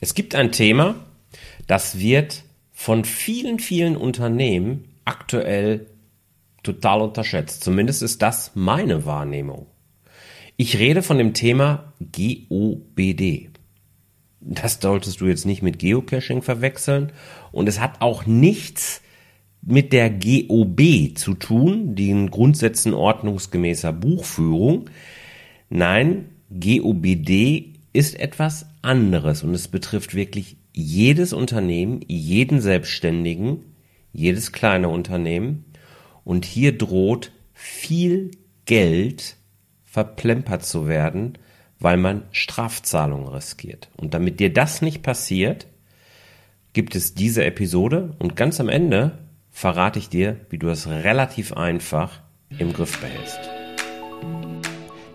Es gibt ein Thema, das wird von vielen, vielen Unternehmen aktuell total unterschätzt. Zumindest ist das meine Wahrnehmung. Ich rede von dem Thema GOBD. Das solltest du jetzt nicht mit Geocaching verwechseln. Und es hat auch nichts mit der GOB zu tun, den Grundsätzen ordnungsgemäßer Buchführung. Nein, GOBD ist etwas anderes und es betrifft wirklich jedes Unternehmen, jeden Selbstständigen, jedes kleine Unternehmen und hier droht viel Geld verplempert zu werden, weil man Strafzahlungen riskiert. Und damit dir das nicht passiert, gibt es diese Episode und ganz am Ende verrate ich dir, wie du es relativ einfach im Griff behältst.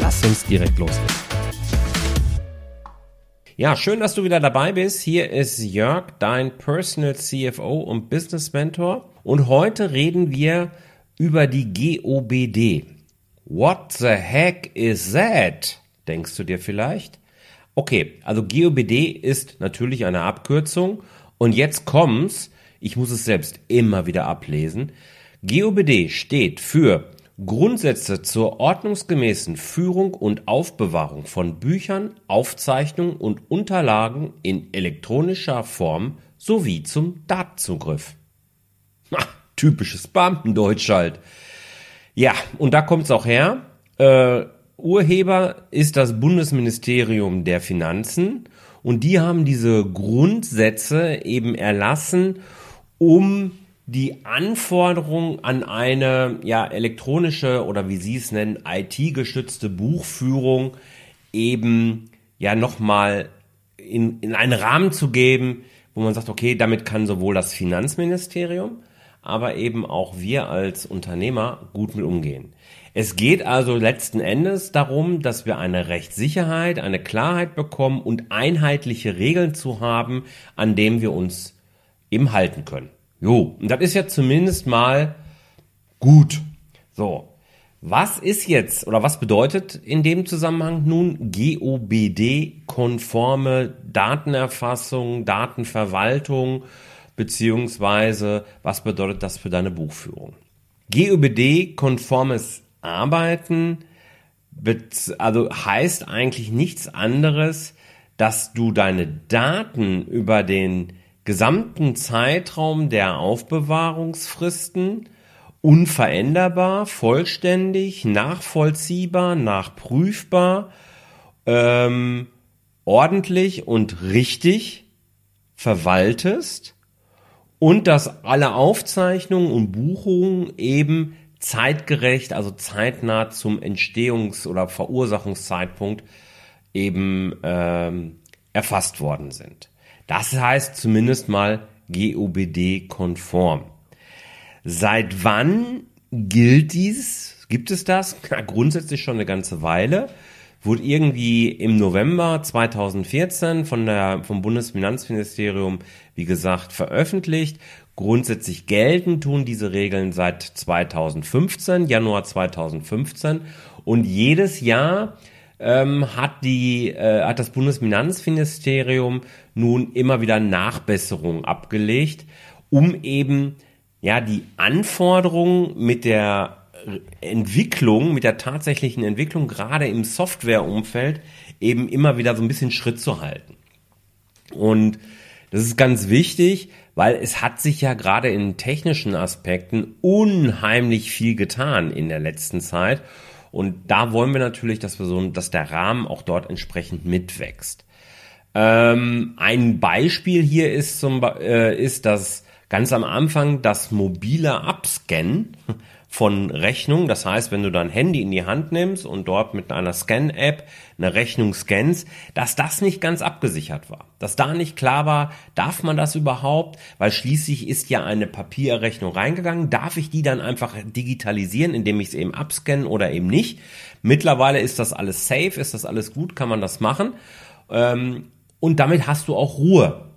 Lass uns direkt loslegen. Ja, schön, dass du wieder dabei bist. Hier ist Jörg, dein Personal CFO und Business Mentor. Und heute reden wir über die GOBD. What the heck is that? Denkst du dir vielleicht? Okay, also GOBD ist natürlich eine Abkürzung. Und jetzt kommt's. Ich muss es selbst immer wieder ablesen. GOBD steht für Grundsätze zur ordnungsgemäßen Führung und Aufbewahrung von Büchern, Aufzeichnungen und Unterlagen in elektronischer Form sowie zum Datenzugriff. Ha, typisches Beamtendeutsch halt. Ja, und da kommt's auch her. Äh, Urheber ist das Bundesministerium der Finanzen und die haben diese Grundsätze eben erlassen, um die Anforderung an eine ja elektronische oder wie Sie es nennen IT-gestützte Buchführung eben ja nochmal in, in einen Rahmen zu geben, wo man sagt, okay, damit kann sowohl das Finanzministerium, aber eben auch wir als Unternehmer gut mit umgehen. Es geht also letzten Endes darum, dass wir eine Rechtssicherheit, eine Klarheit bekommen und einheitliche Regeln zu haben, an dem wir uns eben halten können. Jo, und das ist ja zumindest mal gut. So. Was ist jetzt oder was bedeutet in dem Zusammenhang nun GOBD-konforme Datenerfassung, Datenverwaltung, beziehungsweise was bedeutet das für deine Buchführung? GOBD-konformes Arbeiten also heißt eigentlich nichts anderes, dass du deine Daten über den gesamten Zeitraum der Aufbewahrungsfristen unveränderbar, vollständig, nachvollziehbar, nachprüfbar, ähm, ordentlich und richtig verwaltest und dass alle Aufzeichnungen und Buchungen eben zeitgerecht, also zeitnah zum Entstehungs- oder Verursachungszeitpunkt eben ähm, erfasst worden sind. Das heißt zumindest mal GOBD-konform. Seit wann gilt dies? Gibt es das? Na, grundsätzlich schon eine ganze Weile. Wurde irgendwie im November 2014 von der, vom Bundesfinanzministerium, wie gesagt, veröffentlicht. Grundsätzlich gelten tun diese Regeln seit 2015, Januar 2015. Und jedes Jahr ähm, hat die äh, hat das Bundesfinanzministerium nun immer wieder Nachbesserungen abgelegt, um eben ja die Anforderungen mit der Entwicklung, mit der tatsächlichen Entwicklung gerade im Softwareumfeld eben immer wieder so ein bisschen Schritt zu halten. Und das ist ganz wichtig, weil es hat sich ja gerade in technischen Aspekten unheimlich viel getan in der letzten Zeit. Und da wollen wir natürlich, dass wir so, dass der Rahmen auch dort entsprechend mitwächst. Ähm, ein Beispiel hier ist zum, äh, ist, dass ganz am Anfang das mobile Abscannen von Rechnungen. Das heißt, wenn du dein Handy in die Hand nimmst und dort mit einer Scan-App eine Rechnung scannst, dass das nicht ganz abgesichert war. Dass da nicht klar war, darf man das überhaupt? Weil schließlich ist ja eine Papierrechnung reingegangen. Darf ich die dann einfach digitalisieren, indem ich es eben abscanne oder eben nicht? Mittlerweile ist das alles safe, ist das alles gut, kann man das machen. Ähm, und damit hast du auch Ruhe.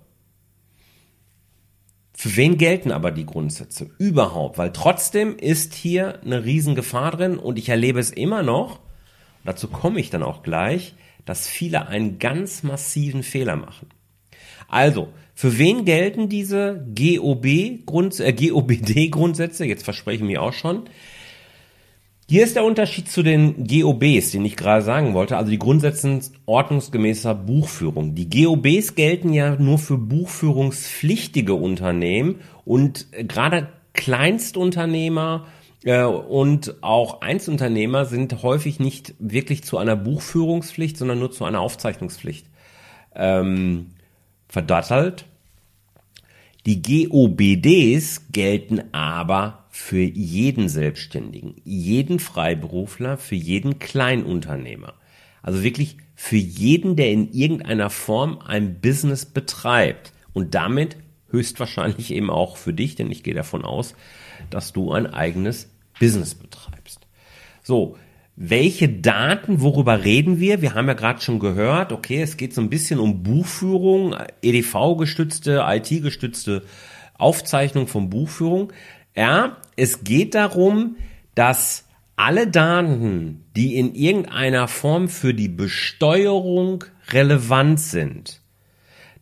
Für wen gelten aber die Grundsätze überhaupt? Weil trotzdem ist hier eine Riesengefahr drin und ich erlebe es immer noch, dazu komme ich dann auch gleich, dass viele einen ganz massiven Fehler machen. Also, für wen gelten diese GOB Grund, äh, GOBD Grundsätze? Jetzt verspreche ich mir auch schon. Hier ist der Unterschied zu den GOBs, den ich gerade sagen wollte, also die Grundsätze ordnungsgemäßer Buchführung. Die GOBs gelten ja nur für buchführungspflichtige Unternehmen und gerade Kleinstunternehmer äh, und auch Einzelunternehmer sind häufig nicht wirklich zu einer Buchführungspflicht, sondern nur zu einer Aufzeichnungspflicht ähm, verdattelt. Die GOBDs gelten aber für jeden Selbstständigen, jeden Freiberufler, für jeden Kleinunternehmer. Also wirklich für jeden, der in irgendeiner Form ein Business betreibt und damit höchstwahrscheinlich eben auch für dich, denn ich gehe davon aus, dass du ein eigenes Business betreibst. So, welche Daten, worüber reden wir? Wir haben ja gerade schon gehört, okay, es geht so ein bisschen um Buchführung, EDV-gestützte, IT-gestützte Aufzeichnung von Buchführung. Ja, es geht darum, dass alle Daten, die in irgendeiner Form für die Besteuerung relevant sind,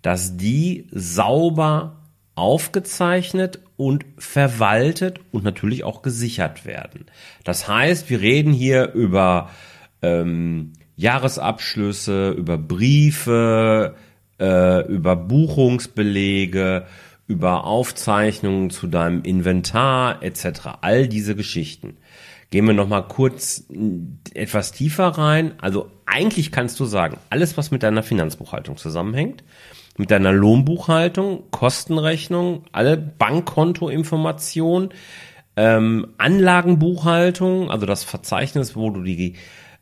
dass die sauber aufgezeichnet und verwaltet und natürlich auch gesichert werden. Das heißt, wir reden hier über ähm, Jahresabschlüsse, über Briefe, äh, über Buchungsbelege, über Aufzeichnungen zu deinem Inventar etc. All diese Geschichten. Gehen wir noch mal kurz etwas tiefer rein. Also eigentlich kannst du sagen, alles was mit deiner Finanzbuchhaltung zusammenhängt, mit deiner Lohnbuchhaltung, Kostenrechnung, alle Bankkontoinformationen, ähm, Anlagenbuchhaltung, also das Verzeichnis, wo du die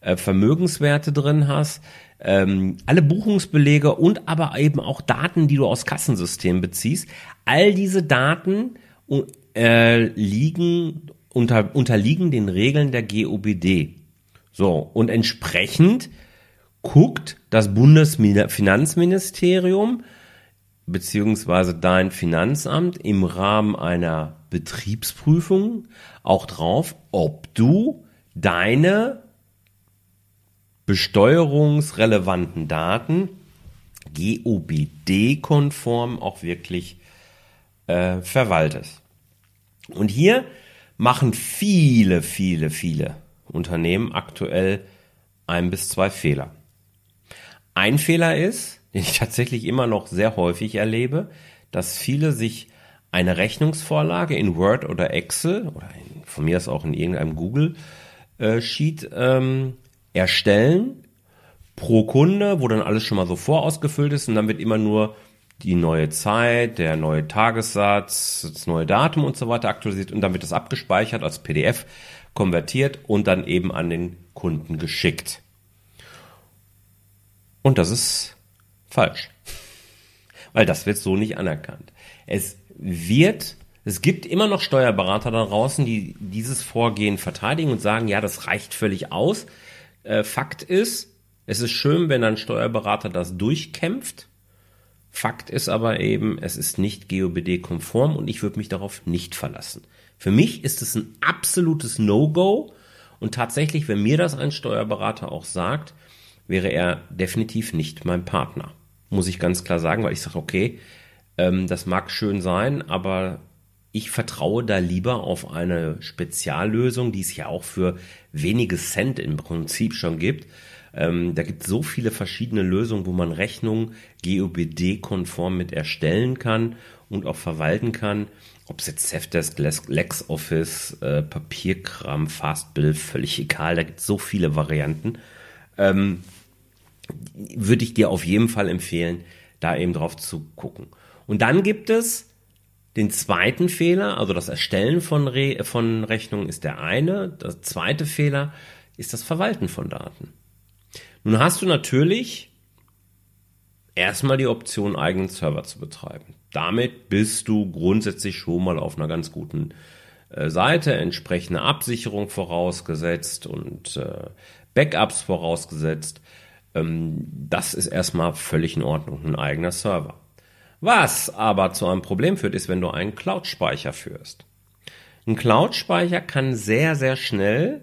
äh, Vermögenswerte drin hast, ähm, alle Buchungsbelege und aber eben auch Daten, die du aus Kassensystemen beziehst. All diese Daten äh, liegen unter, unterliegen den Regeln der GOBD. So, und entsprechend guckt das Bundesfinanzministerium beziehungsweise dein Finanzamt im Rahmen einer Betriebsprüfung auch drauf, ob du deine besteuerungsrelevanten Daten GOBD-konform auch wirklich äh, verwaltest. Und hier machen viele, viele, viele Unternehmen aktuell ein bis zwei Fehler. Ein Fehler ist, den ich tatsächlich immer noch sehr häufig erlebe, dass viele sich eine Rechnungsvorlage in Word oder Excel oder in, von mir aus auch in irgendeinem Google äh, Sheet ähm, erstellen pro Kunde, wo dann alles schon mal so vorausgefüllt ist und dann wird immer nur die neue Zeit, der neue Tagessatz, das neue Datum und so weiter aktualisiert und dann wird das abgespeichert als PDF, konvertiert und dann eben an den Kunden geschickt. Und das ist falsch. Weil das wird so nicht anerkannt. Es wird, es gibt immer noch Steuerberater da draußen, die dieses Vorgehen verteidigen und sagen, ja, das reicht völlig aus. Äh, Fakt ist, es ist schön, wenn ein Steuerberater das durchkämpft Fakt ist aber eben, es ist nicht GOBD-konform und ich würde mich darauf nicht verlassen. Für mich ist es ein absolutes No-Go und tatsächlich, wenn mir das ein Steuerberater auch sagt, wäre er definitiv nicht mein Partner. Muss ich ganz klar sagen, weil ich sage, okay, ähm, das mag schön sein, aber ich vertraue da lieber auf eine Speziallösung, die es ja auch für wenige Cent im Prinzip schon gibt ähm, da gibt es so viele verschiedene Lösungen, wo man Rechnungen GOBD-konform mit erstellen kann und auch verwalten kann. Ob es jetzt Safdesk, LexOffice, äh, Papierkram, Fastbill, völlig egal. Da gibt es so viele Varianten. Ähm, würde ich dir auf jeden Fall empfehlen, da eben drauf zu gucken. Und dann gibt es den zweiten Fehler, also das Erstellen von, Re von Rechnungen ist der eine. Der zweite Fehler ist das Verwalten von Daten. Nun hast du natürlich erstmal die Option, eigenen Server zu betreiben. Damit bist du grundsätzlich schon mal auf einer ganz guten äh, Seite, entsprechende Absicherung vorausgesetzt und äh, Backups vorausgesetzt. Ähm, das ist erstmal völlig in Ordnung, ein eigener Server. Was aber zu einem Problem führt, ist, wenn du einen Cloud-Speicher führst. Ein Cloud-Speicher kann sehr, sehr schnell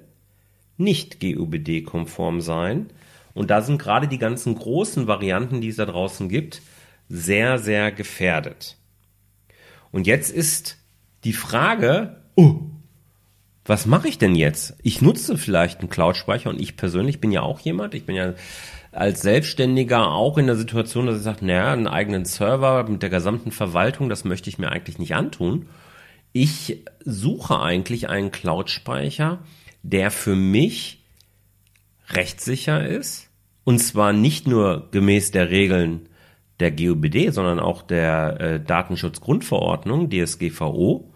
nicht GUBD-konform sein. Und da sind gerade die ganzen großen Varianten, die es da draußen gibt, sehr, sehr gefährdet. Und jetzt ist die Frage, oh, was mache ich denn jetzt? Ich nutze vielleicht einen Cloud-Speicher und ich persönlich bin ja auch jemand, ich bin ja als Selbstständiger auch in der Situation, dass ich sage, naja, einen eigenen Server mit der gesamten Verwaltung, das möchte ich mir eigentlich nicht antun. Ich suche eigentlich einen Cloud-Speicher, der für mich rechtssicher ist. Und zwar nicht nur gemäß der Regeln der GUBD, sondern auch der äh, Datenschutzgrundverordnung, DSGVO,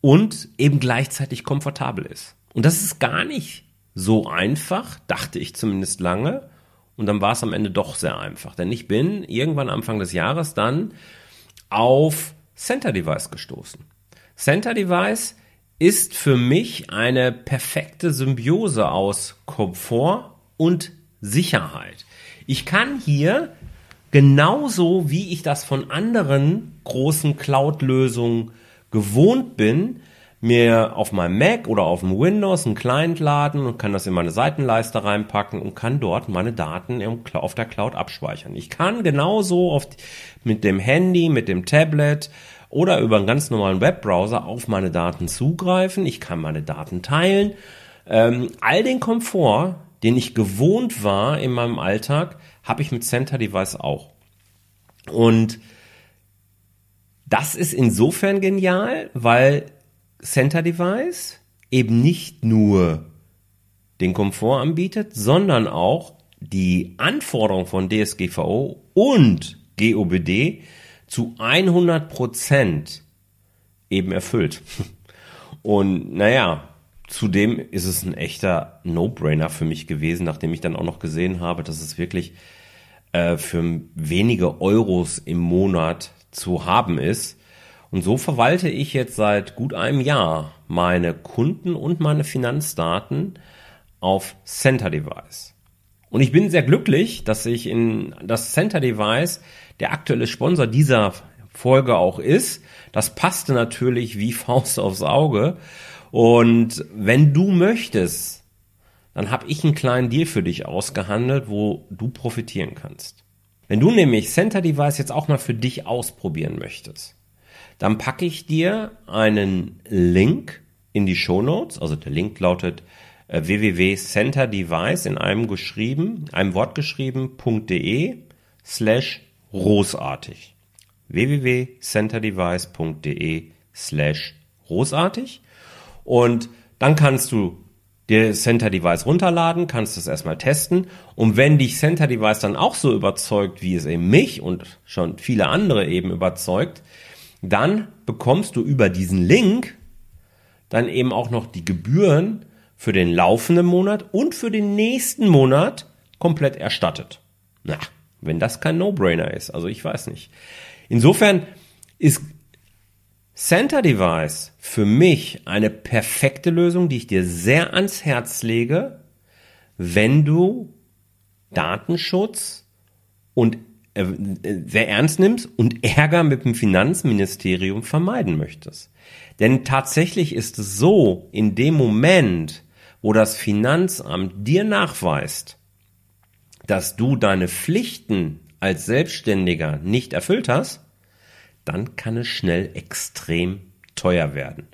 und eben gleichzeitig komfortabel ist. Und das ist gar nicht so einfach, dachte ich zumindest lange. Und dann war es am Ende doch sehr einfach. Denn ich bin irgendwann Anfang des Jahres dann auf Center Device gestoßen. Center Device ist für mich eine perfekte Symbiose aus Komfort und Sicherheit. Ich kann hier genauso wie ich das von anderen großen Cloud-Lösungen gewohnt bin, mir auf meinem Mac oder auf dem Windows einen Client laden und kann das in meine Seitenleiste reinpacken und kann dort meine Daten auf der Cloud abspeichern. Ich kann genauso auf, mit dem Handy, mit dem Tablet oder über einen ganz normalen Webbrowser auf meine Daten zugreifen. Ich kann meine Daten teilen. Ähm, all den Komfort, den ich gewohnt war in meinem Alltag, habe ich mit Center Device auch. Und das ist insofern genial, weil Center Device eben nicht nur den Komfort anbietet, sondern auch die Anforderungen von DSGVO und GOBD zu 100 Prozent eben erfüllt. Und naja, zudem ist es ein echter No-Brainer für mich gewesen, nachdem ich dann auch noch gesehen habe, dass es wirklich äh, für wenige Euros im Monat zu haben ist. Und so verwalte ich jetzt seit gut einem Jahr meine Kunden und meine Finanzdaten auf Center Device. Und ich bin sehr glücklich, dass ich in das Center Device der aktuelle Sponsor dieser Folge auch ist. Das passte natürlich wie Faust aufs Auge. Und wenn du möchtest, dann habe ich einen kleinen Deal für dich ausgehandelt, wo du profitieren kannst. Wenn du nämlich Center Device jetzt auch mal für dich ausprobieren möchtest, dann packe ich dir einen Link in die Show Notes. Also der Link lautet äh, www.centerdevice in einem geschrieben, einem Wort geschrieben.de slash großartig. www.centerdevice.de slash großartig. Und dann kannst du dir Center Device runterladen, kannst es erstmal testen. Und wenn dich Center Device dann auch so überzeugt, wie es eben mich und schon viele andere eben überzeugt, dann bekommst du über diesen Link dann eben auch noch die Gebühren für den laufenden Monat und für den nächsten Monat komplett erstattet. Na, wenn das kein No-Brainer ist, also ich weiß nicht. Insofern ist Center Device für mich eine perfekte Lösung, die ich dir sehr ans Herz lege, wenn du Datenschutz und sehr ernst nimmst und Ärger mit dem Finanzministerium vermeiden möchtest. Denn tatsächlich ist es so, in dem Moment, wo das Finanzamt dir nachweist, dass du deine Pflichten als Selbstständiger nicht erfüllt hast, dann kann es schnell extrem teuer werden.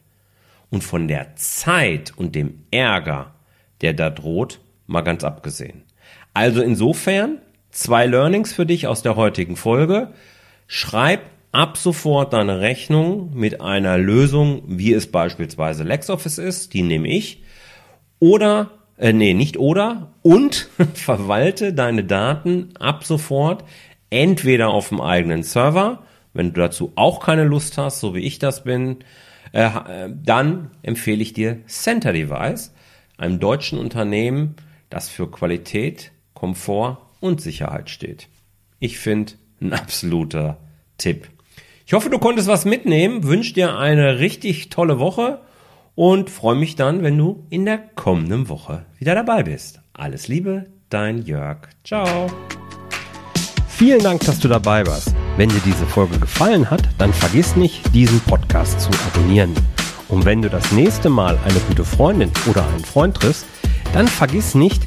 Und von der Zeit und dem Ärger, der da droht, mal ganz abgesehen. Also insofern Zwei Learnings für dich aus der heutigen Folge. Schreib ab sofort deine Rechnung mit einer Lösung, wie es beispielsweise LexOffice ist, die nehme ich. Oder, äh, nee, nicht oder, und verwalte deine Daten ab sofort entweder auf dem eigenen Server Wenn du dazu auch keine Lust hast, so wie ich das bin, äh, äh, dann empfehle ich dir Center Device, einem deutschen Unternehmen, das für Qualität, Komfort und Sicherheit steht. Ich finde, ein absoluter Tipp. Ich hoffe, du konntest was mitnehmen, wünsche dir eine richtig tolle Woche und freue mich dann, wenn du in der kommenden Woche wieder dabei bist. Alles Liebe, dein Jörg. Ciao. Vielen Dank, dass du dabei warst. Wenn dir diese Folge gefallen hat, dann vergiss nicht, diesen Podcast zu abonnieren. Und wenn du das nächste Mal eine gute Freundin oder einen Freund triffst, dann vergiss nicht,